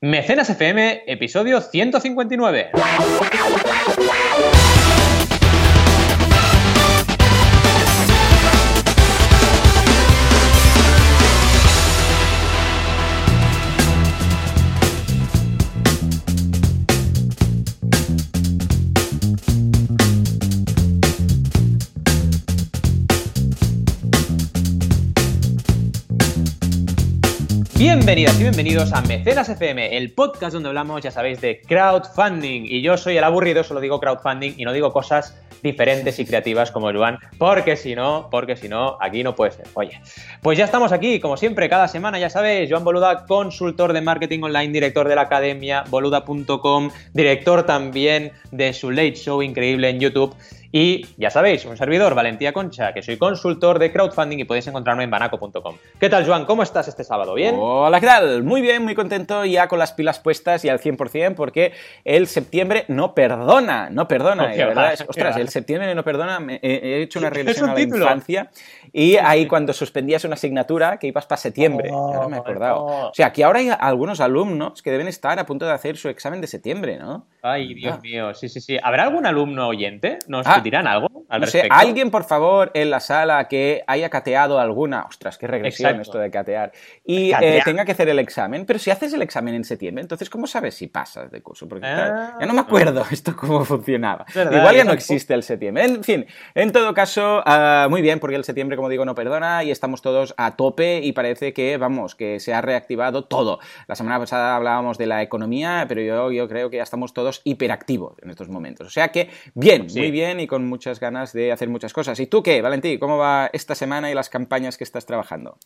Mecenas FM, episodio 159. Bienvenidas y bienvenidos a Mecenas FM, el podcast donde hablamos, ya sabéis, de crowdfunding. Y yo soy el aburrido, solo digo crowdfunding y no digo cosas diferentes y creativas como Juan, porque si no, porque si no, aquí no puede ser. Oye, pues ya estamos aquí, como siempre, cada semana, ya sabéis, Joan Boluda, consultor de marketing online, director de la academia boluda.com, director también de su late show increíble en YouTube. Y ya sabéis, un servidor, Valentía Concha, que soy consultor de crowdfunding y podéis encontrarme en banaco.com. ¿Qué tal, Joan? ¿Cómo estás este sábado? ¿Bien? Hola, ¿qué tal? Muy bien, muy contento ya con las pilas puestas y al 100% porque el septiembre no perdona, no perdona. la verdad es, ostras, el septiembre no perdona. Me, he hecho una regresión a la infancia y ahí cuando suspendías una asignatura que ibas para septiembre, oh, ahora me he acordado. O sea, que ahora hay algunos alumnos que deben estar a punto de hacer su examen de septiembre, ¿no? Ay, Dios ah. mío, sí, sí, sí. ¿Habrá algún alumno oyente? ¿Nos ah, dirán algo al no respecto? Sé, alguien, por favor, en la sala que haya cateado alguna, ostras, qué regresión esto de catear, y eh, tenga que hacer el examen. Pero si haces el examen en septiembre, entonces, ¿cómo sabes si pasas de curso? Porque ya no me acuerdo esto cómo funcionaba. Igual ya no existe el septiembre. En fin, en todo caso, ah, muy bien, porque el septiembre, como digo, no perdona y estamos todos a tope y parece que, vamos, que se ha reactivado todo. La semana pasada hablábamos de la economía, pero yo, yo creo que ya estamos todos hiperactivos en estos momentos. O sea que, bien, muy bien y con muchas ganas de hacer muchas cosas. ¿Y tú qué, Valentín? ¿Cómo va esta semana y las campañas que estás trabajando?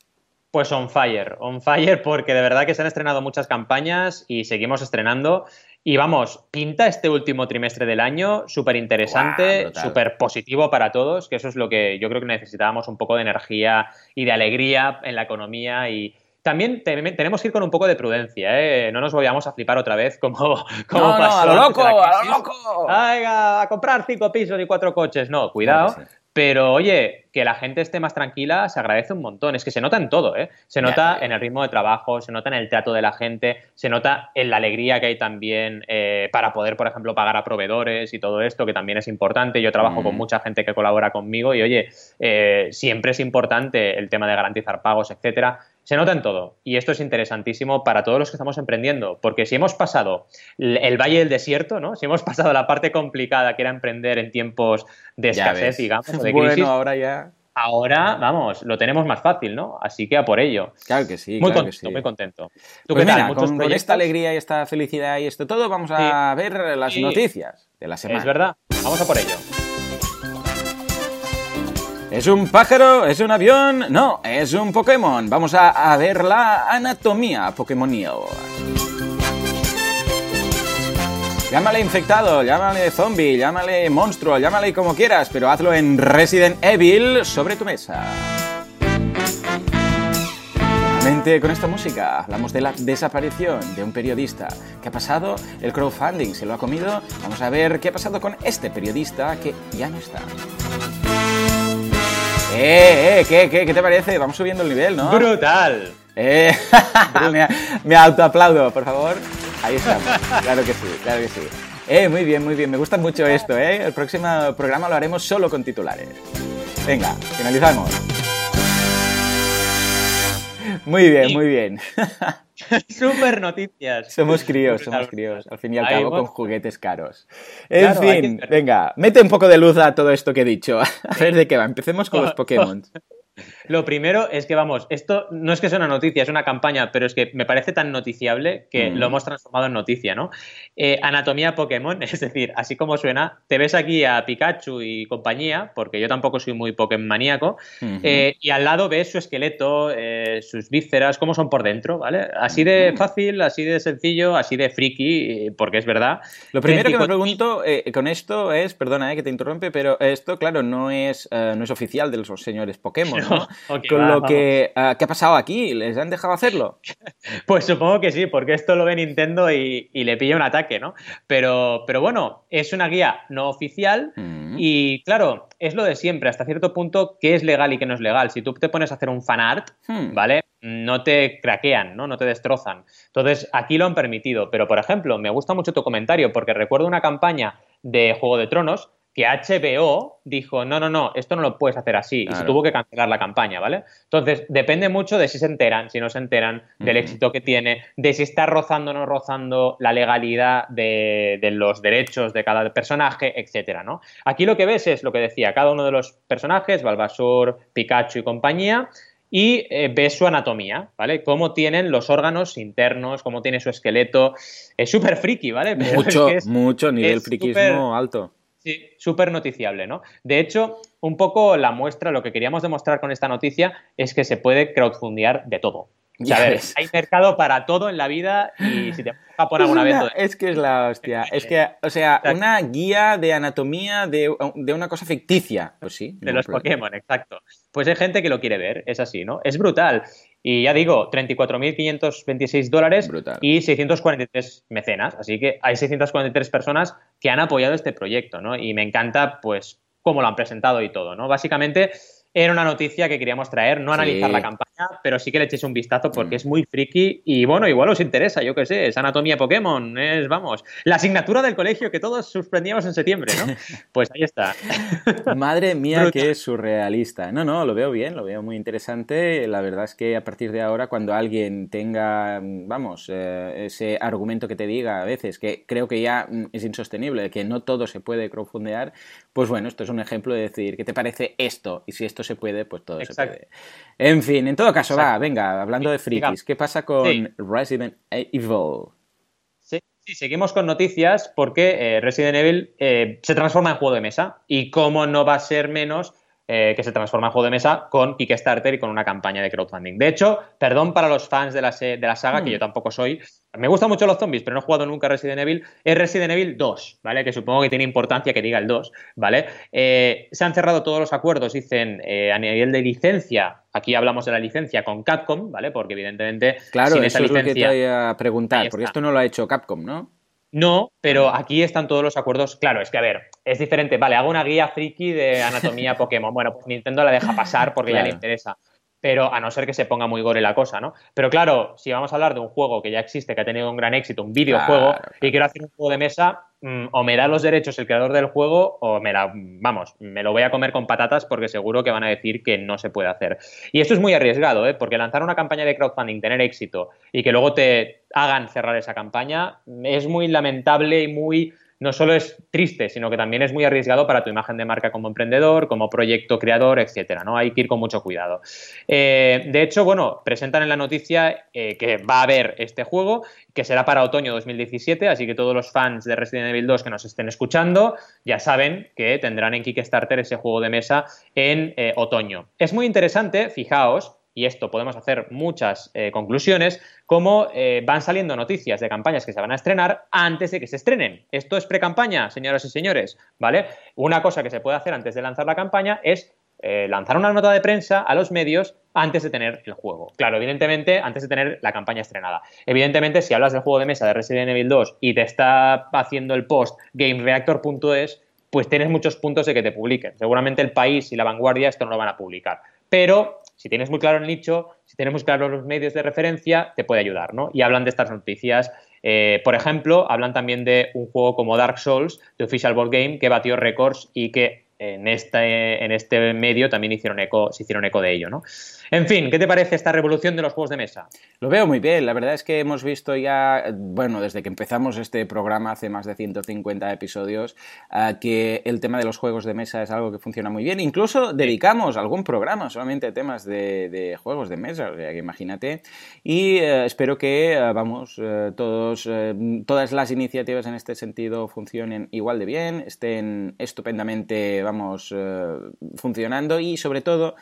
Pues on fire, on fire porque de verdad que se han estrenado muchas campañas y seguimos estrenando. Y vamos, pinta este último trimestre del año súper interesante, súper positivo para todos, que eso es lo que yo creo que necesitábamos un poco de energía y de alegría en la economía y, también tenemos que ir con un poco de prudencia, ¿eh? No nos vayamos a flipar otra vez como, como no, pasó. No, a lo loco, a lo loco. a comprar cinco pisos y cuatro coches. No, cuidado. Pero oye, que la gente esté más tranquila se agradece un montón. Es que se nota en todo, ¿eh? Se nota en el ritmo de trabajo, se nota en el trato de la gente, se nota en la alegría que hay también eh, para poder, por ejemplo, pagar a proveedores y todo esto, que también es importante. Yo trabajo con mm. mucha gente que colabora conmigo y oye, eh, siempre es importante el tema de garantizar pagos, etcétera. Se nota en todo y esto es interesantísimo para todos los que estamos emprendiendo, porque si hemos pasado el valle del desierto, ¿no? Si hemos pasado la parte complicada que era emprender en tiempos de escasez, digamos, o de crisis. Bueno, ahora ya. Ahora, vamos, lo tenemos más fácil, ¿no? Así que a por ello. Claro que sí. Muy claro contento, que sí. muy contento. ¿Tú pues mira, con, con, esta alegría y esta felicidad y esto todo, vamos a ver las sí. noticias de la semana. Es verdad, vamos a por ello. ¿Es un pájaro? ¿Es un avión? No, es un Pokémon. Vamos a, ver la anatomía Pokémonil. Llámale infectado, llámale zombie, llámale monstruo, llámale como quieras, pero hazlo en Resident Evil sobre tu mesa. Finalmente, con esta música hablamos de la desaparición de un periodista. ¿Qué ha pasado? El crowdfunding se lo ha comido. Vamos a ver qué ha pasado con este periodista que ya no está. Eh, eh, ¿qué, qué, qué te parece? Vamos subiendo el nivel, ¿no? ¡Brutal! Eh, me, me autoaplaudo, por favor. Ahí estamos. Claro que sí, claro que sí. Eh, muy bien, muy bien. Me gusta mucho esto, ¿eh? El próximo programa lo haremos solo con titulares. Venga, finalizamos. Muy bien, muy bien. Super noticias. Somos críos, somos críos. Al fin y al cabo, con juguetes caros. En claro, fin, venga, mete un poco de luz a todo esto que he dicho. A ver de qué va. Empecemos con los Pokémon. Lo primero es que, vamos, esto no es que sea una noticia, es una campaña, pero es que me parece tan noticiable que mm. lo hemos transformado en noticia, ¿no? Eh, anatomía Pokémon, es decir, así como suena, te ves aquí a Pikachu y compañía, porque yo tampoco soy muy Pokémon maníaco, uh -huh. eh, y al lado ves su esqueleto, eh, sus vísceras, cómo son por dentro, ¿vale? Así de fácil, así de sencillo, así de friki, porque es verdad. Lo primero que me pregunto con esto es, perdona que te interrumpe, pero esto, claro, no es, no es oficial de los señores Pokémon, ¿no? Okay, Con va, lo que... Uh, ¿Qué ha pasado aquí? ¿Les han dejado hacerlo? Pues supongo que sí, porque esto lo ve Nintendo y, y le pilla un ataque, ¿no? Pero, pero bueno, es una guía no oficial mm. y claro, es lo de siempre, hasta cierto punto, qué es legal y qué no es legal. Si tú te pones a hacer un fanart, hmm. ¿vale? no te craquean, ¿no? No te destrozan. Entonces, aquí lo han permitido. Pero, por ejemplo, me gusta mucho tu comentario porque recuerdo una campaña de Juego de Tronos que HBO dijo, no, no, no, esto no lo puedes hacer así, y se tuvo que cancelar la campaña, ¿vale? Entonces, depende mucho de si se enteran, si no se enteran, del éxito que tiene, de si está rozando o no rozando la legalidad de, los derechos de cada personaje, etcétera, ¿no? Aquí lo que ves es lo que decía, cada uno de los personajes, Balbasur, Pikachu y compañía, y eh, ves su anatomía, ¿vale? Cómo tienen los órganos internos, cómo tiene su esqueleto. Es súper friki, ¿vale? mucho, mucho nivel friquismo alto. Sí, súper noticiable, ¿no? De hecho, un poco la muestra, lo que queríamos demostrar con esta noticia es que se puede crowdfundear de todo. A ver, hay mercado para todo en la vida y si te a poner alguna vez... Es que es la hostia. Es que, o sea, una guía de anatomía de, una cosa ficticia. Pues sí. De los Pokémon, exacto. Pues hay gente que lo quiere ver, es así, ¿no? Es brutal. Y ya digo, 34.526 dólares y 643 mecenas. Así que hay 643 personas que han apoyado este proyecto, ¿no? Y me encanta, pues, cómo lo han presentado y todo, ¿no? Básicamente era una noticia que queríamos traer, no analizar la campaña, pero sí que le echéis un vistazo porque mm. es muy friki y bueno, igual os interesa, yo qué sé, es anatomía Pokémon, es, vamos, la asignatura del colegio que todos suspendíamos en septiembre, ¿no? Pues ahí está. Madre mía, qué surrealista. No, no, lo veo bien, lo veo muy interesante. La verdad es que a partir de ahora, cuando alguien tenga, vamos, eh, ese argumento que te diga a veces, que creo que ya mm, es insostenible, que no todo se puede crowdfundear, pues bueno, esto es un ejemplo de decir, ¿qué te parece esto? Y si esto se puede, pues todo se puede. En fin, en todo caso, va, venga, hablando de frikis, ¿qué pasa con Resident Evil? Sí, sí, seguimos con noticias porque eh, Resident Evil eh, se transforma en juego de mesa y cómo no va a ser menos eh, que se transforma en juego de mesa con Kickstarter y con una campaña de crowdfunding. De hecho, perdón para los fans de la, de la saga, que hmm. yo tampoco soy. Me gustan mucho los zombies, pero no he jugado nunca Resident Evil. Es Resident Evil 2, ¿vale? Que supongo que tiene importancia que diga el 2, ¿vale? Eh, se han cerrado todos los acuerdos, dicen, eh, a nivel de licencia. Aquí hablamos de la licencia con Capcom, ¿vale? Porque evidentemente. Claro, eso es lo que te voy a preguntar, porque esto no lo ha hecho Capcom, ¿no? No, pero aquí están todos los acuerdos. Claro, es que a ver, es diferente. Vale, hago una guía friki de anatomía Pokémon. Bueno, pues Nintendo la deja pasar porque ya le interesa. Pero a no ser que se ponga muy gore la cosa, ¿no? Pero claro, si vamos a hablar de un juego que ya existe, que ha tenido un gran éxito, un videojuego, y quiero hacer un juego de mesa, mm, o me da los derechos el creador del juego, o me la, vamos, me lo voy a comer con patatas porque seguro que van a decir que no se puede hacer. Y esto es muy arriesgado, ¿eh? Porque lanzar una campaña de crowdfunding, tener éxito y que luego te hagan cerrar esa campaña, es muy lamentable y muy no solo es triste, sino que también es muy arriesgado para tu imagen de marca como emprendedor, como proyecto creador, etcétera, ¿no? Hay que ir con mucho cuidado. Eh, de hecho, bueno, presentan en la noticia eh, que va a haber este juego, que será para otoño 2017, así que todos los fans de Resident Evil 2 que nos estén escuchando ya saben que tendrán en Kickstarter ese juego de mesa en eh, otoño. Es muy interesante, fijaos, y esto podemos hacer muchas eh, conclusiones, como eh, van saliendo noticias de campañas que se van a estrenar antes de que se estrenen. Esto es pre-campaña, señoras y señores, ¿vale? Una cosa que se puede hacer antes de lanzar la campaña es eh, lanzar una nota de prensa a los medios antes de tener el juego. Claro, evidentemente, antes de tener la campaña estrenada. Evidentemente, si hablas del juego de mesa de Resident Evil 2 y te está haciendo el post gamereactor.es, pues tienes muchos puntos de que te publiquen. Seguramente el país y la vanguardia esto no lo van a publicar. Pero si tienes muy claro el nicho, si tienes muy claro los medios de referencia, te puede ayudar, ¿no? Y hablan de estas noticias. Eh, por ejemplo, hablan también de un juego como Dark Souls, de Official Board Game, que batió récords y que en este, en este medio también hicieron eco, se hicieron eco de ello, ¿no? En fin, ¿qué te parece esta revolución de los juegos de mesa? Lo veo muy bien, la verdad es que hemos visto ya, bueno, desde que empezamos este programa hace más de 150 episodios, eh, que el tema de los juegos de mesa es algo que funciona muy bien. Incluso dedicamos algún programa solamente a temas de, juegos de mesa, o sea que imagínate. Y eh, espero que, eh, vamos, todos, todas las iniciativas en este sentido funcionen igual de bien, estén estupendamente, vamos, funcionando y sobre todo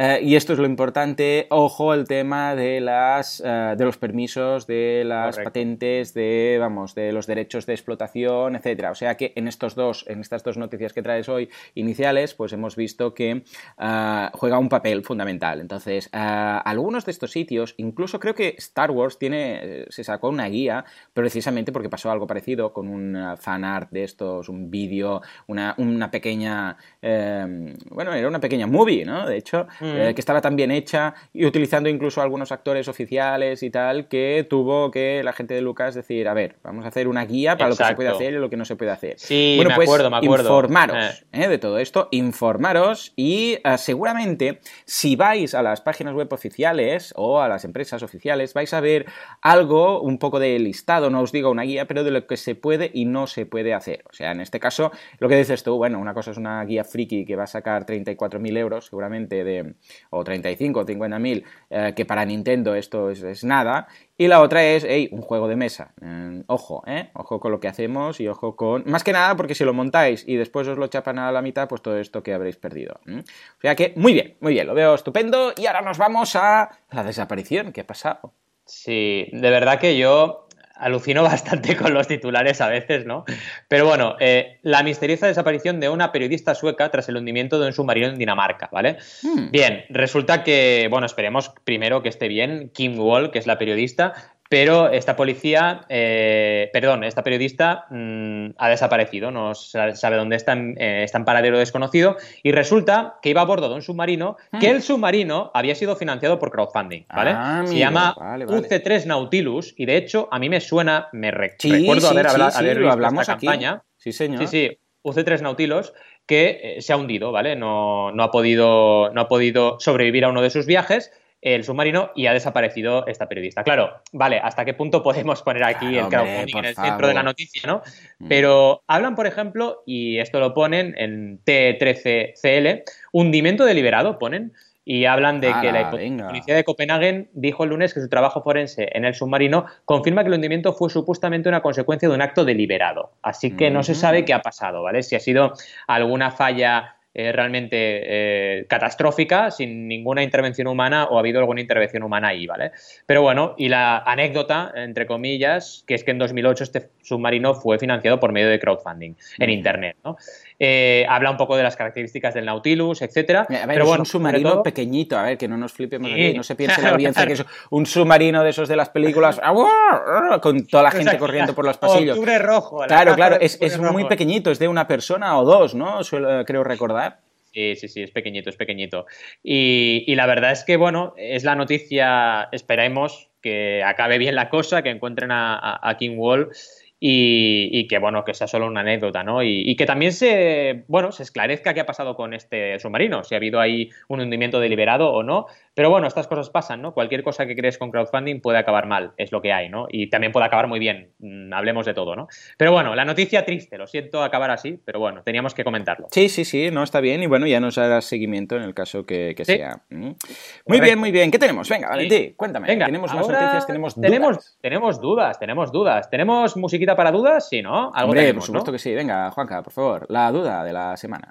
eh, y esto es lo importante, ojo el tema de, las, eh, de los permisos, de las patentes, de, vamos, de los derechos de explotación, etcétera. O sea que en, estos dos, en estas dos noticias que traes hoy iniciales, pues hemos visto que eh, juega un papel fundamental. Entonces, algunos de estos sitios, incluso creo que Star Wars tiene, se sacó una guía, precisamente porque pasó algo parecido con un fan art de estos, un vídeo, una, una pequeña, bueno, era una pequeña movie, ¿no? De hecho, eh, que estaba tan bien hecha y utilizando incluso algunos actores oficiales y tal, que tuvo que la gente de Lucas decir, a ver, vamos a hacer una guía para lo que se puede hacer y lo que no se puede hacer. Sí, bueno, me pues acuerdo, me acuerdo. informaros eh. de todo esto, informaros y seguramente si vais a las páginas web oficiales o a las empresas oficiales vais a ver algo, un poco de listado, no os digo una guía, pero de lo que se puede y no se puede hacer. O sea, en este caso, lo que dices tú, bueno, una cosa es una guía friki que va a sacar 34.000 euros seguramente, de, o 35 o 50.000, eh, que para Nintendo esto es, nada, y la otra es, hey, un juego de mesa. Eh, ojo, ¿eh? Ojo con lo que hacemos y ojo con... Más que nada porque si lo montáis y después os lo chapan a la mitad, pues todo esto que habréis perdido. O sea que, muy bien, muy bien, lo veo estupendo. Y ahora nos vamos a la desaparición. ¿Qué ha pasado? Sí, de verdad que yo alucino bastante con los titulares a veces, ¿no? Pero bueno, eh, la misteriosa desaparición de una periodista sueca tras el hundimiento de un submarino en Dinamarca, ¿vale? Hmm. Bien, resulta que, bueno, esperemos primero que esté bien Kim Wall, que es la periodista, pero esta policía, eh, perdón, esta periodista mm, ha desaparecido, no sabe dónde está, eh, está en paradero desconocido y resulta que iba a bordo de un submarino, que hmm. el submarino había sido financiado por crowdfunding, ¿vale? Ah, Se llama UC3 Nautilus y de hecho a mí me suena, me recuerdo haber, hablado, hablamos esta campaña. Sí, señor. Sí, sí, UC3 Nautilus que eh, se ha hundido, ¿vale? No, no, ha podido, no ha podido sobrevivir a uno de sus viajes el submarino y ha desaparecido esta periodista. Claro, vale, ¿hasta qué punto podemos poner aquí el crowdfunding en el centro de la noticia, no? Mm. Pero hablan, por ejemplo, y esto lo ponen en T13CL, hundimiento deliberado, ponen, y hablan de que la policía de Copenhague dijo el lunes que su trabajo forense en el submarino confirma que el hundimiento fue supuestamente una consecuencia de un acto deliberado. Así que no se sabe qué ha pasado, ¿vale? Si ha sido alguna falla eh, realmente eh, catastrófica, sin ninguna intervención humana o ha habido alguna intervención humana ahí, ¿vale? Pero bueno, y la anécdota, entre comillas, que es que en 2008 este submarino fue financiado por medio de crowdfunding en Internet, ¿no? Eh, habla un poco de las características del Nautilus, etcétera. pero bueno, un submarino pequeñito, a ver, que no nos flipemos aquí, no se piense la audiencia que es un submarino de esos de las películas, con toda la gente corriendo por los pasillos. Octubre rojo. Claro, claro, es, muy pequeñito, es de una persona o dos, ¿no? creo recordar. Sí, sí, sí, es pequeñito, es pequeñito. Y, la verdad es que, bueno, es la noticia, esperemos que acabe bien la cosa, que encuentren a, a King Wall y, que bueno, que sea solo una anécdota, ¿no? Y, que también se, bueno, se esclarezca qué ha pasado con este submarino, si ha habido ahí un hundimiento deliberado o no. Pero bueno, estas cosas pasan, ¿no? Cualquier cosa que crees con crowdfunding puede acabar mal, es lo que hay, ¿no? Y también puede acabar muy bien, mm, hablemos de todo, ¿no? Pero bueno, la noticia triste, lo siento acabar así, pero bueno, teníamos que comentarlo. Sí, sí, sí, no está bien y bueno, ya nos hará seguimiento en el caso que, sea. Mm. Muy bien, muy bien. ¿Qué tenemos? Venga, Valentín, cuéntame. Venga, tenemos más noticias, tenemos dudas. Tenemos, tenemos dudas, tenemos dudas. ¿Tenemos musiquita para dudas? Sí, ¿no? ¿Algo Hombre, por supuesto que sí. Venga, Juanca, por favor, la duda de la semana.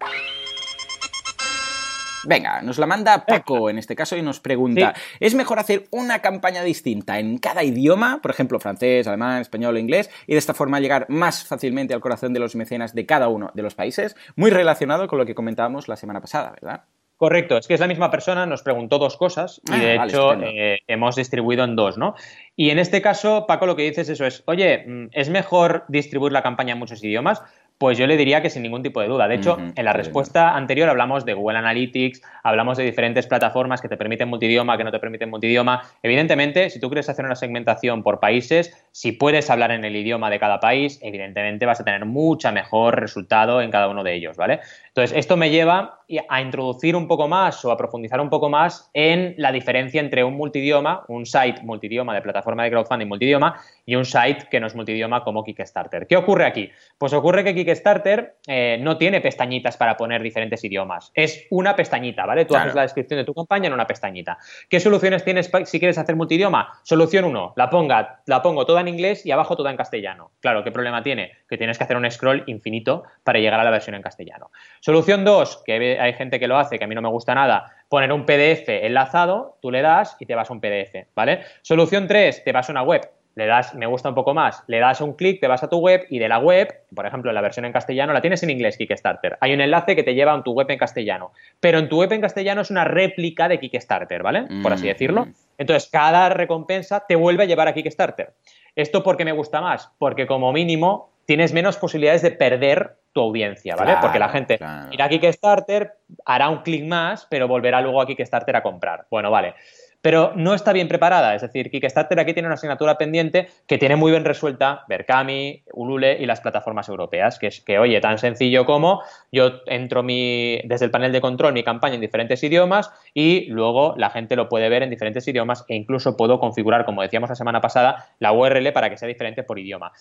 Venga, nos la manda Paco en este caso y nos pregunta, ¿es mejor hacer una campaña distinta en cada idioma, por ejemplo francés, alemán, español o inglés, y de esta forma llegar más fácilmente al corazón de los mecenas de cada uno de los países? Muy relacionado con lo que comentábamos la semana pasada, ¿verdad? Correcto, es que es la misma persona, nos preguntó dos cosas y ah, de hecho eh, hemos distribuido en dos, ¿no? Y en este caso, Paco, lo que dices eso es, oye, mm, ¿es mejor distribuir la campaña en muchos idiomas? Pues yo le diría que sin ningún tipo de duda. De hecho, en la respuesta anterior hablamos de Google Analytics, hablamos de diferentes plataformas que te permiten multidioma, que no te permiten multidioma. Evidentemente, si tú quieres hacer una segmentación por países, si puedes hablar en el idioma de cada país, evidentemente vas a tener mucho mejor resultado en cada uno de ellos, ¿vale? Entonces, esto me lleva a introducir un poco más o a profundizar un poco más en la diferencia entre un multidioma, un site multidioma de plataforma de crowdfunding multidioma y un site que no es multidioma como Kickstarter. ¿Qué ocurre aquí? Pues ocurre que Kickstarter eh, no tiene pestañitas para poner diferentes idiomas. Es una pestañita, ¿vale? Tú haces la descripción de tu campaña en una pestañita. ¿Qué soluciones tienes si quieres hacer multidioma? Solución 1, la, ponga, la pongo toda en inglés y abajo toda en castellano. Claro, ¿qué problema tiene? Que tienes que hacer un scroll infinito para llegar a la versión en castellano. Solución 2, que hay gente que lo hace, que a mí no me gusta nada, poner un PDF enlazado, tú le das y te vas a un PDF, ¿vale? Solución 3, te vas a una web, le das, me gusta un poco más, le das un clic, te vas a tu web y de la web, por ejemplo, la versión en castellano, la tienes en inglés, Kickstarter. Hay un enlace que te lleva a tu web en castellano, pero en tu web en castellano es una réplica de Kickstarter, ¿vale? Por así mm, decirlo. Entonces, cada recompensa te vuelve a llevar a Kickstarter. ¿Esto por qué me gusta más? Porque como mínimo tienes menos posibilidades de perder tu audiencia, ¿vale? Porque la gente irá a Kickstarter, hará un clic más, pero volverá luego a Kickstarter a comprar. Bueno, vale pero no está bien preparada. Es decir, Kickstarter aquí tiene una asignatura pendiente que tiene muy bien resuelta Berkami, Ulule y las plataformas europeas, que es que, oye, tan sencillo como yo entro mi, desde el panel de control mi campaña en diferentes idiomas y luego la gente lo puede ver en diferentes idiomas e incluso puedo configurar, como decíamos la semana pasada, la URL para que sea diferente por idioma.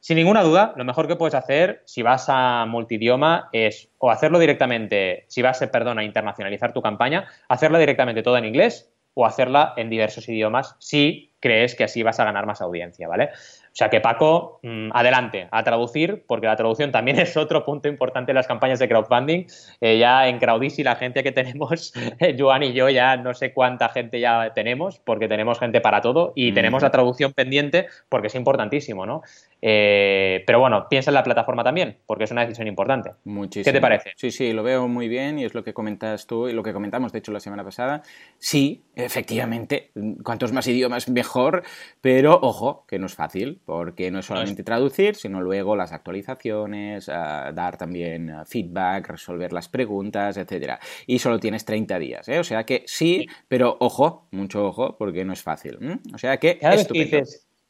Sin ninguna duda, lo mejor que puedes hacer si vas a multidioma es o hacerlo directamente, si vas, perdón, a internacionalizar tu campaña, hacerla directamente toda en inglés o hacerla en diversos idiomas si crees que así vas a ganar más audiencia, ¿vale? O sea que Paco, mm, adelante, a traducir, porque la traducción también es otro punto importante en las campañas de crowdfunding. Eh, ya en Crowdisi la gente que tenemos, Joan y yo ya no sé cuánta gente ya tenemos, porque tenemos gente para todo y tenemos la traducción pendiente porque es importantísimo, ¿no? Eh, pero bueno, piensa en la plataforma también, porque es una decisión importante. Muchísimo. ¿Qué te parece? Sí, sí, lo veo muy bien y es lo que comentas tú y lo que comentamos, de hecho, la semana pasada. Sí, efectivamente, cuantos más idiomas mejor, pero ojo, que no es fácil, porque no es solamente traducir, sino luego las actualizaciones, ah, dar también ah, feedback, resolver las preguntas, etcétera. Y solo tienes 30 días, ¿eh? O sea que sí, pero ojo, mucho ojo, porque no es fácil. O sea que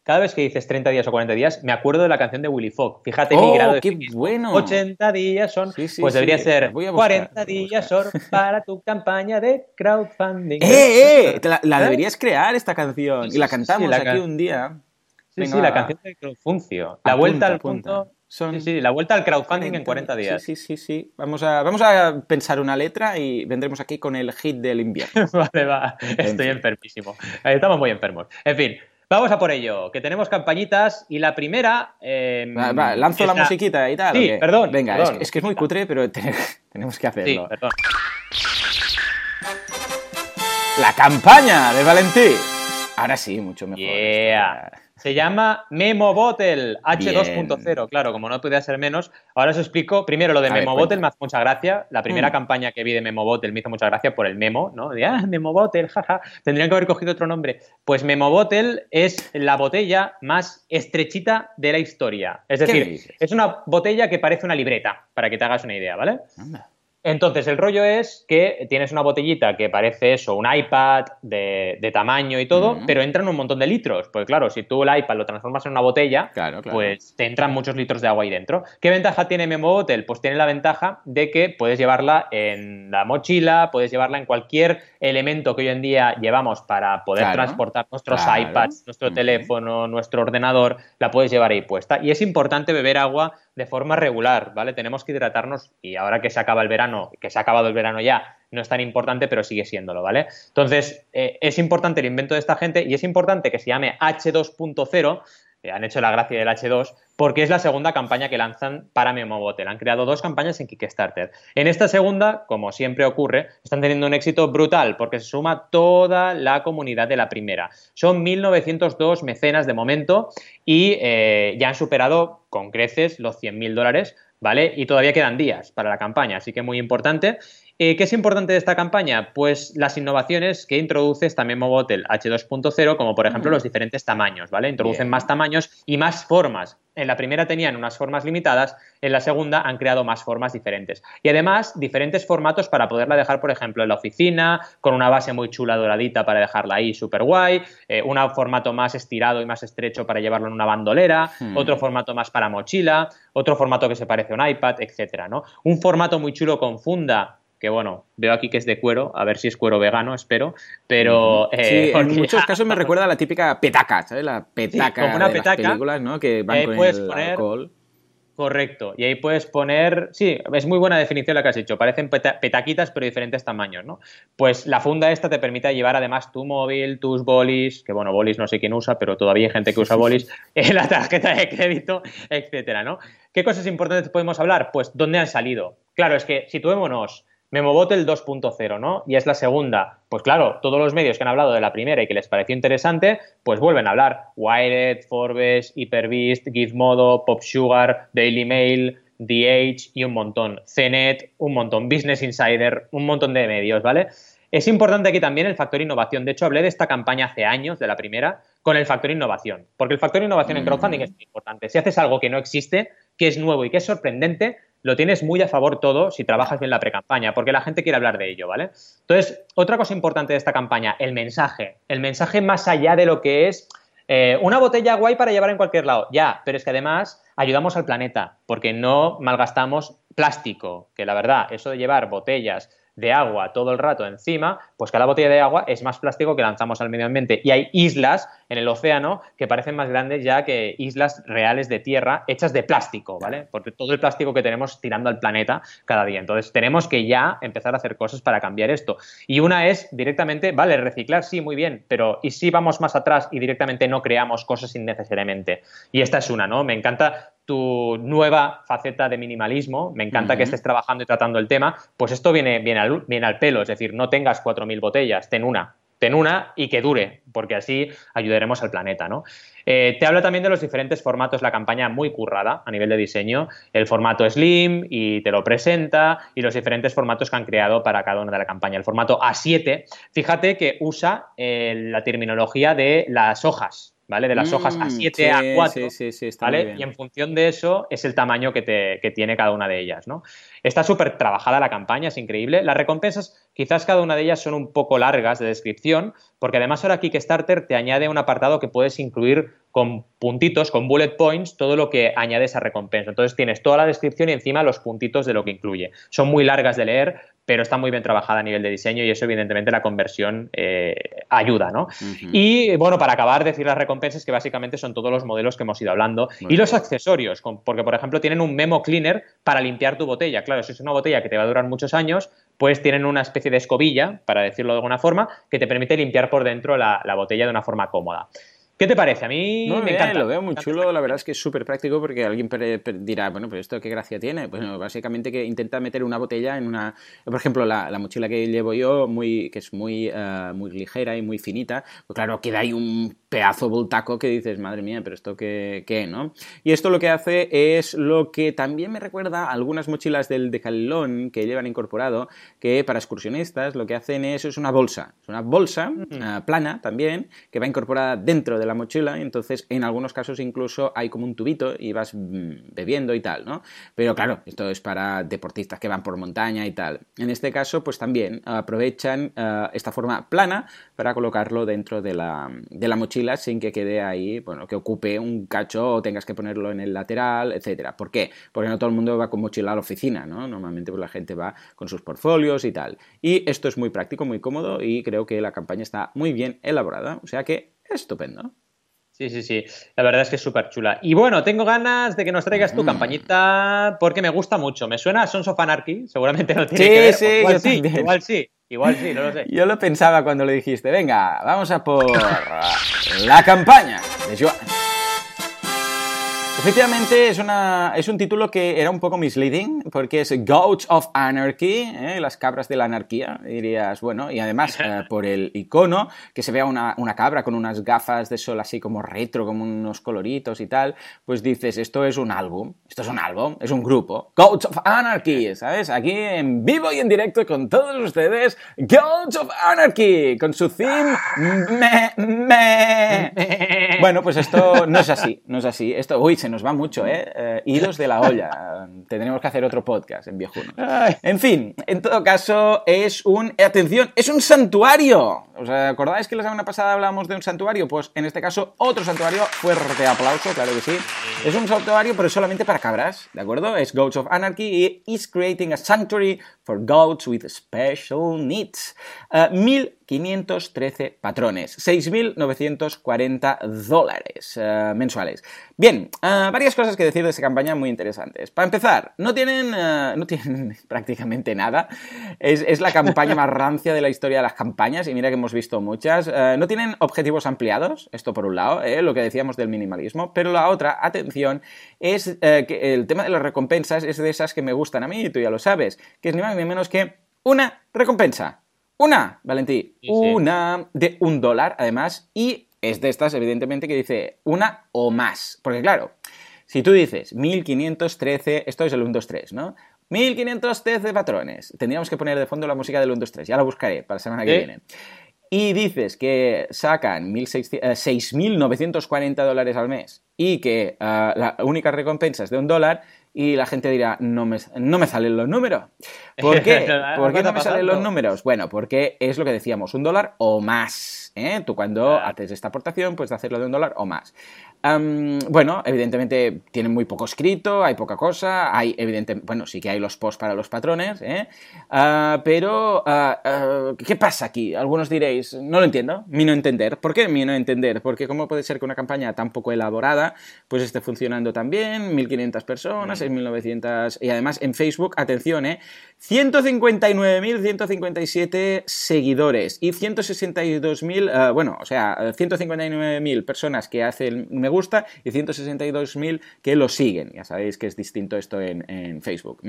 cada vez que dices 30 días o 40 días, me acuerdo de la canción de Willy Fogg. Fíjate mi oh, grado de qué bueno. 80 días son. pues debería ser 40 días son para tu campaña de crowdfunding. ¡Eh, eh! La, deberías crear esta canción y la cantamos aquí un día. Sí, sí, la canción de crowdfunding. La vuelta al punto. Sí, sí, la vuelta al crowdfunding en 40 días. Sí, sí, sí. Vamos a, vamos a pensar una letra y vendremos aquí con el hit del invierno. vale, va. Estoy enfermísimo. Estamos muy enfermos. En fin, Vamos a por ello, que tenemos campañitas y la primera... Em, lanzo la musiquita y tal. Sí, perdón. Venga, Es, que es muy cutre, pero tenemos que hacerlo. Sí, perdón. La campaña de Valentí. Ahora sí, mucho mejor. Yeah. Se llama Memo Bottle H2.0. Claro, como no podía ser menos. Ahora os explico. Primero, lo de Memo Bottle me hace mucha gracia. La primera mm. campaña que vi de Memo Bottle me hizo mucha gracia por el memo, ¿no? De, ah, Memo Bottle, jaja. Tendrían que haber cogido otro nombre. Pues Memo Bottle es la botella más estrechita de la historia. Es decir, es una botella que parece una libreta, para que te hagas una idea, ¿vale? Anda. Entonces, el rollo es que tienes una botellita que parece eso, un iPad de, tamaño y todo, pero entran un montón de litros. Pues claro, si tú el iPad lo transformas en una botella, pues te entran muchos litros de agua ahí dentro. ¿Qué ventaja tiene Memo Bottle? Pues tiene la ventaja de que puedes llevarla en la mochila, puedes llevarla en cualquier elemento que hoy en día llevamos para poder transportar nuestros iPads, nuestro teléfono, nuestro ordenador, la puedes llevar ahí puesta. Y es importante beber agua de forma regular, ¿vale? Tenemos que hidratarnos y ahora que se acaba el verano, que se ha acabado el verano ya, no es tan importante, pero sigue siéndolo, ¿vale? Entonces, eh, es importante el invento de esta gente y es importante que se llame H2.0 han hecho la gracia del H2, porque es la segunda campaña que lanzan para MemoBottle. Han creado dos campañas en Kickstarter. En esta segunda, como siempre ocurre, están teniendo un éxito brutal, porque se suma toda la comunidad de la primera. Son 1.902 mecenas de momento y eh, ya han superado con creces los 100.000 dólares, ¿vale? Y todavía quedan días para la campaña, así que muy importante. Eh, ¿Qué es importante de esta campaña? Pues las innovaciones que introduce esta MemoBottle H2.0, como por ejemplo los diferentes tamaños, ¿vale? Introducen más tamaños y más formas. En la primera tenían unas formas limitadas, en la segunda han creado más formas diferentes. Y además, diferentes formatos para poderla dejar, por ejemplo, en la oficina, con una base muy chula doradita para dejarla ahí súper guay, eh, un formato más estirado y más estrecho para llevarlo en una bandolera, hmm. otro formato más para mochila, otro formato que se parece a un iPad, etcétera, ¿no? Un formato muy chulo con funda que bueno, veo aquí que es de cuero, a ver si es cuero vegano, espero, pero... Eh, en muchos casos me recuerda a la típica petaca, ¿sabes? La petaca como una de petaca, las películas, ¿no? Que van con el alcohol. Correcto, y ahí puedes poner, sí, es muy buena definición la que has hecho, parecen petaquitas pero diferentes tamaños, ¿no? Pues la funda esta te permite llevar además tu móvil, tus bolis, que bueno, bolis no sé quién usa, pero todavía hay gente que usa bolis, la tarjeta de crédito, etcétera, ¿no? ¿Qué cosas importantes podemos hablar? Pues dónde han salido. Claro, es que situémonos, el 2.0, ¿no? Y es la segunda. Pues claro, todos los medios que han hablado de la primera y que les pareció interesante, pues vuelven a hablar. Wired, Forbes, Hyperbeast, Gizmodo, PopSugar, Daily Mail, The Age y un montón. CNET, un montón. Business Insider, un montón de medios, ¿vale? Es importante aquí también el factor innovación. De hecho, hablé de esta campaña hace años, de la primera, con el factor innovación. Porque el factor innovación en crowdfunding es muy importante. Si haces algo que no existe, que es nuevo y que es sorprendente, lo tienes muy a favor todo si trabajas bien la pre-campaña, porque la gente quiere hablar de ello, ¿vale? Entonces, otra cosa importante de esta campaña, el mensaje. El mensaje más allá de lo que es eh, una botella guay para llevar en cualquier lado. Ya, pero es que además ayudamos al planeta, porque no malgastamos plástico, que la verdad, eso de llevar botellas de agua todo el rato encima, pues cada botella de agua es más plástico que lanzamos al medio ambiente. Y hay islas en el océano que parecen más grandes ya que islas reales de tierra hechas de plástico, ¿vale? Porque todo el plástico que tenemos tirando al planeta cada día. Entonces tenemos que ya empezar a hacer cosas para cambiar esto. Y una es directamente, vale, reciclar sí, muy bien, pero ¿y si vamos más atrás y directamente no creamos cosas innecesariamente? Y esta es una, ¿no? Me encanta tu nueva faceta de minimalismo, me encanta que estés trabajando y tratando el tema, pues esto viene, viene, al, viene al pelo, es decir, no tengas 4.000 botellas, ten una, ten una y que dure, porque así ayudaremos al planeta, ¿no? Eh, te habla también de los diferentes formatos, la campaña muy currada a nivel de diseño, el formato Slim y te lo presenta y los diferentes formatos que han creado para cada una de la campaña. El formato A7, fíjate que usa eh, la terminología de las hojas, ¿vale? De las hojas a 7 mm, a 4, sí, sí, ¿vale? Y en función de eso es el tamaño que, te, que tiene cada una de ellas, ¿no? Está súper trabajada la campaña, es increíble. Las recompensas, quizás cada una de ellas son un poco largas de descripción, porque además ahora Kickstarter te añade un apartado que puedes incluir con puntitos, con bullet points, todo lo que añade esa recompensa. Entonces tienes toda la descripción y encima los puntitos de lo que incluye. Son muy largas de leer, pero está muy bien trabajada a nivel de diseño y eso evidentemente la conversión eh, ayuda, ¿no? Y bueno, para acabar, decir las recompensas que básicamente son todos los modelos que hemos ido hablando y los accesorios, porque por ejemplo tienen un memo cleaner para limpiar tu botella. Claro, si es una botella que te va a durar muchos años, pues tienen una especie de escobilla, para decirlo de alguna forma, que te permite limpiar por dentro la botella de una forma cómoda. ¿Qué te parece? A mí me encanta. Lo veo muy chulo, la verdad es que es súper práctico porque alguien dirá, bueno, pero esto qué gracia tiene. Bueno, básicamente que intenta meter una botella en una... Por ejemplo, la, mochila que llevo yo, muy, que es muy, eh, muy ligera y muy finita, pues claro, queda ahí un pedazo voltaco que dices, madre mía, pero esto qué, qué, ¿no? Y esto lo que hace es lo que también me recuerda a algunas mochilas del Decathlon que llevan incorporado, que para excursionistas lo que hacen es, es una bolsa. Es una bolsa eh, plana también, que va incorporada dentro de la mochila y entonces en algunos casos incluso hay como un tubito y vas mm, bebiendo y tal, ¿no? Pero claro, esto es para deportistas que van por montaña y tal. En este caso, pues también aprovechan eh, esta forma plana para colocarlo dentro de la, de la mochila sin que quede ahí, bueno, que ocupe un cacho o tengas que ponerlo en el lateral, etcétera. ¿Por qué? Porque no todo el mundo va con mochila a la oficina, ¿no? Normalmente pues, la gente va con sus portfolios y tal. Y esto es muy práctico, muy cómodo y creo que la campaña está muy bien elaborada, o sea que estupendo. Sí, sí, sí. La verdad es que es súper chula. Y bueno, tengo ganas de que nos traigas tu mm. campañita porque me gusta mucho. Me suena a Sons of Anarchy, seguramente no tiene que ver. Sí, igual sí, igual sí. Igual sí, no lo sé. Yo lo pensaba cuando le dijiste, venga, vamos a por la campaña de Joan. Efectivamente, es, una, es un título que era un poco misleading, porque es Goats of Anarchy, ¿eh? las cabras de la anarquía, dirías, bueno, y además eh, por el icono, que se vea una, una, cabra con unas gafas de sol así como retro, como unos coloritos y tal, pues dices, esto es un álbum, esto es un álbum, es un grupo, Goats of Anarchy, ¿sabes? Aquí en vivo y en directo con todos ustedes, Goats of Anarchy, con su theme, me, me. Bueno, pues esto no es así, no es así, esto, uy, nos va mucho, ¿eh? eh hilos de la olla. Tendremos que hacer otro podcast en Viejuno. En fin, en todo caso, es un. Atención, es un santuario. ¿Os acordáis que la semana pasada hablábamos de un santuario? Pues en este caso, otro santuario. Fuerte aplauso, claro que sí. Es un santuario, pero solamente para cabras, ¿de acuerdo? Es Goats of Anarchy y is creating a sanctuary for goats with special needs. Uh, 1513 patrones, 6.940 dólares uh, mensuales. Bien, uh, varias cosas que decir de esta campaña muy interesantes. Para empezar, no tienen, no tienen prácticamente nada. Es, es, la campaña más rancia de la historia de las campañas y mira que hemos visto muchas. no tienen objetivos ampliados, esto por un lado, ¿eh? lo que decíamos del minimalismo, pero la otra, atención, es que el tema de las recompensas es de esas que me gustan a mí, tú ya lo sabes, que es ni más ni menos que una recompensa. Una, Valentí, una de un dólar, además, y es de estas, evidentemente, que dice una o más. Porque claro, si tú dices 1513, esto es el 1, 2, 3, ¿no? 1513 patrones. Tendríamos que poner de fondo la música del 1, 2, 3. Ya la buscaré para la semana que viene. y dices que sacan 6.940 eh, dólares al mes y que ah, la única recompensa es de un dólar, y la gente dirá, no me, no me salen los números. ¿Por qué? ¿Por qué no me salen los números? Bueno, porque es lo que decíamos, un dólar o más. ¿eh? Tú cuando haces esta aportación puedes hacerlo de un dólar o más bueno, evidentemente tienen muy poco escrito, hay poca cosa, hay evidentemente, bueno, sí que hay los posts para los patrones, ¿eh? Ah, pero ah, ah, ¿qué pasa aquí? Algunos diréis, no lo entiendo, mi no entender. ¿Por qué mi no entender? Porque cómo puede ser que una campaña tan poco elaborada pues esté funcionando tan bien, 1500 personas, 6900 y además en Facebook, atención, ¿eh? 159.157 seguidores y 162.000, bueno, o sea, 159.000 personas que hacen me gusta y 162.000 que lo siguen. Ya sabéis que es distinto esto en, Facebook.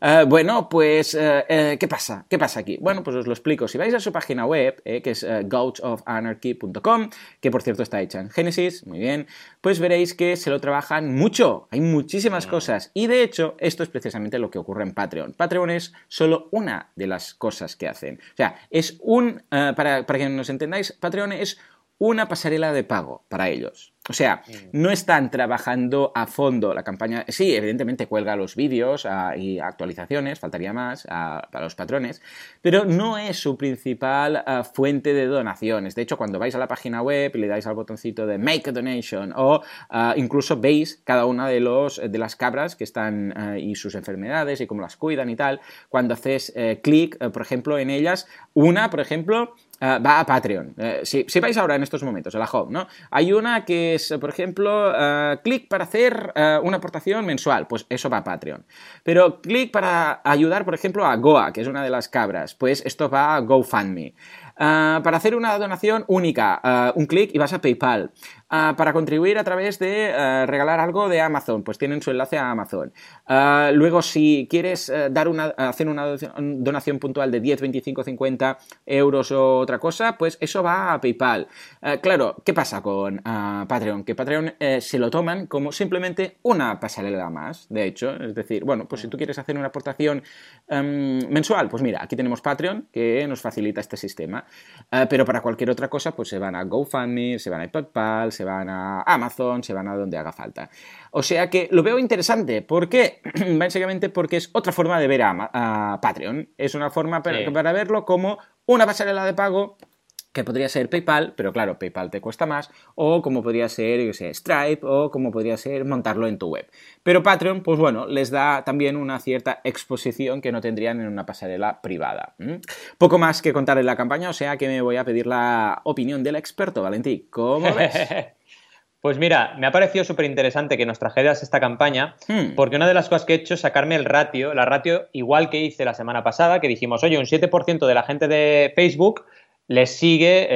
Eh, bueno, pues, eh, eh, ¿qué pasa? ¿Qué pasa aquí? Bueno, pues os lo explico. Si vais a su página web, que es goatsofanarchy.com, que por cierto está hecha en Genesis, muy bien, pues veréis que se lo trabajan mucho. Hay muchísimas cosas. Y de hecho, esto es precisamente lo que ocurre en Patreon. Patreon es solo una de las cosas que hacen. O sea, es un, para, para que nos entendáis, Patreon es una pasarela de pago para ellos. O sea, mm. no están trabajando a fondo la campaña. Sí, evidentemente cuelga los vídeos ah, y actualizaciones, faltaría más ah, para los patrones, pero no es su principal ah, fuente de donaciones. De hecho, cuando vais a la página web y le dais al botoncito de Make a Donation o incluso veis cada una de, los, de las cabras que están y sus enfermedades y cómo las cuidan y tal, cuando haces eh, clic, eh, por ejemplo, en ellas, una, por ejemplo, va a Patreon. Eh, si, si, vais ahora en estos momentos a la home, ¿no? Hay una que por ejemplo, uh, clic para hacer uh, una aportación mensual, pues eso va a Patreon. Pero clic para ayudar, por ejemplo, a Goa, que es una de las cabras, pues esto va a GoFundMe. Uh, para hacer una donación única, un clic y vas a PayPal. Ah, para contribuir a través de regalar algo de Amazon, pues tienen su enlace a Amazon. Ah, luego, si quieres eh, dar una, hacer una donación puntual de 10, 25, 50 euros o otra cosa, pues eso va a PayPal. Ah, claro, ¿qué pasa con Patreon? Que Patreon eh, se lo toman como simplemente una pasarela más, de hecho. Es decir, bueno, pues si tú quieres hacer una aportación em, mensual, pues mira, aquí tenemos Patreon que nos facilita este sistema. Pero para cualquier otra cosa, pues se van a GoFundMe, se van a PayPal, se van a Amazon, se van a donde haga falta. O sea que lo veo interesante. ¿Por qué? Básicamente porque es otra forma de ver a, Patreon. Es una forma para, verlo como una pasarela de pago que podría ser PayPal, pero claro, PayPal te cuesta más, o como podría ser, yo sé, Stripe, o como podría ser montarlo en tu web. Pero Patreon, pues bueno, les da también una cierta exposición que no tendrían en una pasarela privada. Poco más que contar en la campaña, o sea que me voy a pedir la opinión del experto, Valentí. ¿Cómo ves? Pues mira, me ha parecido súper interesante que nos trajeras esta campaña, hmm. porque una de las cosas que he hecho es sacarme el ratio, la ratio igual que hice la semana pasada, que dijimos, oye, un 7% de la gente de Facebook les sigue,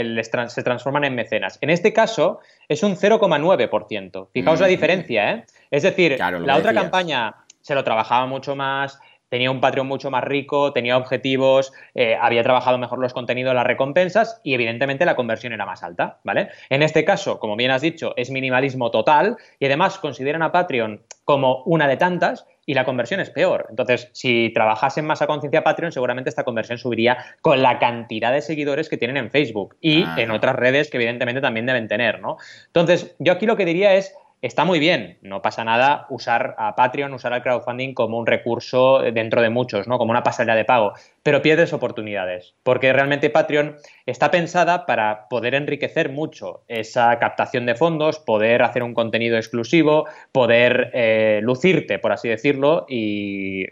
se transforman en mecenas. En este caso es un 0,9%. Fijaos la hmm. diferencia, ¿eh? Es decir, la otra campaña se lo trabajaba mucho más, tenía un Patreon mucho más rico, tenía objetivos, eh, había trabajado mejor los contenidos, las recompensas y evidentemente la conversión era más alta, ¿vale? En este caso, como bien has dicho, es minimalismo total y además consideran a Patreon como una de tantas y la conversión es peor. Entonces, si trabajasen más a conciencia Patreon, seguramente esta conversión subiría con la cantidad de seguidores que tienen en Facebook y en otras redes que evidentemente también deben tener, ¿no? Entonces, yo aquí lo que diría es está muy bien, no pasa nada usar a Patreon, usar al crowdfunding como un recurso dentro de muchos, ¿no? Como una pasarela de pago, pero pierdes oportunidades, porque realmente Patreon está pensada para poder enriquecer mucho esa captación de fondos, poder hacer un contenido exclusivo, poder eh, lucirte, por así decirlo, y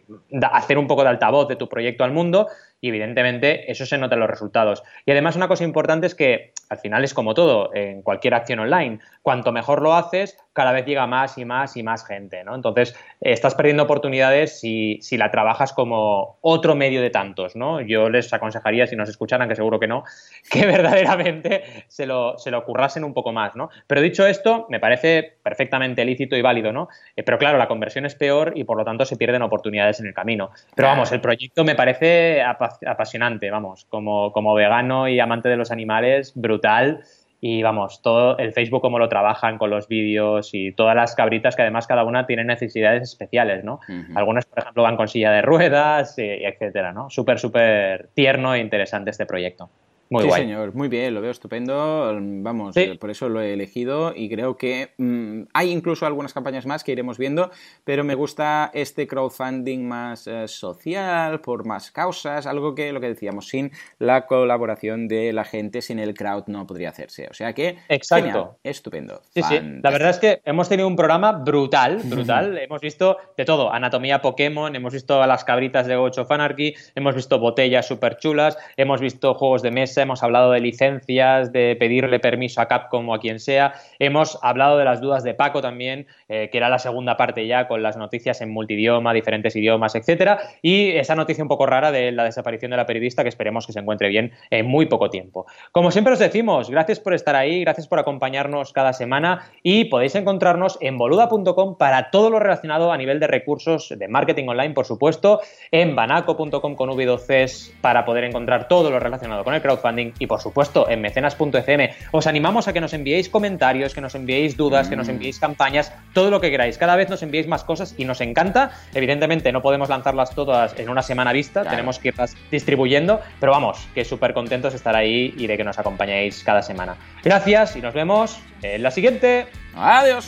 hacer un poco de altavoz de tu proyecto al mundo, y evidentemente eso se nota en los resultados. Y además una cosa importante es que al final es como todo, en cualquier acción online, cuanto mejor lo haces, cada vez llega más y más y más gente, ¿no? Entonces, estás perdiendo oportunidades si, si la trabajas como otro medio de ¿no? Yo les aconsejaría, si nos escucharan, que seguro que no, que verdaderamente se lo, se lo currasen un poco más, ¿no? Pero dicho esto, me parece perfectamente lícito y válido, ¿no? Eh, pero claro, la conversión es peor y por lo tanto se pierden oportunidades en el camino. Pero vamos, el proyecto me parece apasionante, vamos, como, como vegano y amante de los animales, brutal. Y vamos, todo el Facebook como lo trabajan con los vídeos y todas las cabritas que además cada una tiene necesidades especiales, ¿no? Algunas, por ejemplo, van con silla de ruedas, y, etcétera, ¿no? Súper, súper tierno e interesante este proyecto. Muy sí, guay. señor, muy bien, lo veo estupendo. Vamos, por eso lo he elegido y creo que mm, hay incluso algunas campañas más que iremos viendo, pero me gusta este crowdfunding más eh, social, por más causas, algo que lo que decíamos, sin la colaboración de la gente, sin el crowd no podría hacerse. O sea que, Exacto. estupendo. Sí, sí. La verdad es que hemos tenido un programa brutal, brutal. hemos visto de todo, anatomía Pokémon, hemos visto a las cabritas de Gocho Fanarchy, hemos visto botellas súper chulas, hemos visto juegos de mesa hemos hablado de licencias, de pedirle permiso a Capcom o a quien sea, hemos hablado de las dudas de Paco también, eh, que era la segunda parte ya con las noticias en multidioma, diferentes idiomas, etcétera, y esa noticia un poco rara de la desaparición de la periodista que esperemos que se encuentre bien en muy poco tiempo. Como siempre os decimos, gracias por estar ahí, gracias por acompañarnos cada semana y podéis encontrarnos en boluda.com para todo lo relacionado a nivel de recursos de marketing online, por supuesto, en banaco.com con v2cs para poder encontrar todo lo relacionado con el crowdfunding y por supuesto en mecenas.fm. Os animamos a que nos enviéis comentarios, que nos enviéis dudas, que nos mm. enviéis campañas, todo lo que queráis. Cada vez nos enviéis más cosas y nos encanta. Evidentemente no podemos lanzarlas todas en una semana vista, tenemos que irlas distribuyendo, pero vamos, que súper contentos de estar ahí y de que nos acompañéis cada semana. Gracias y nos vemos en la siguiente. Adiós.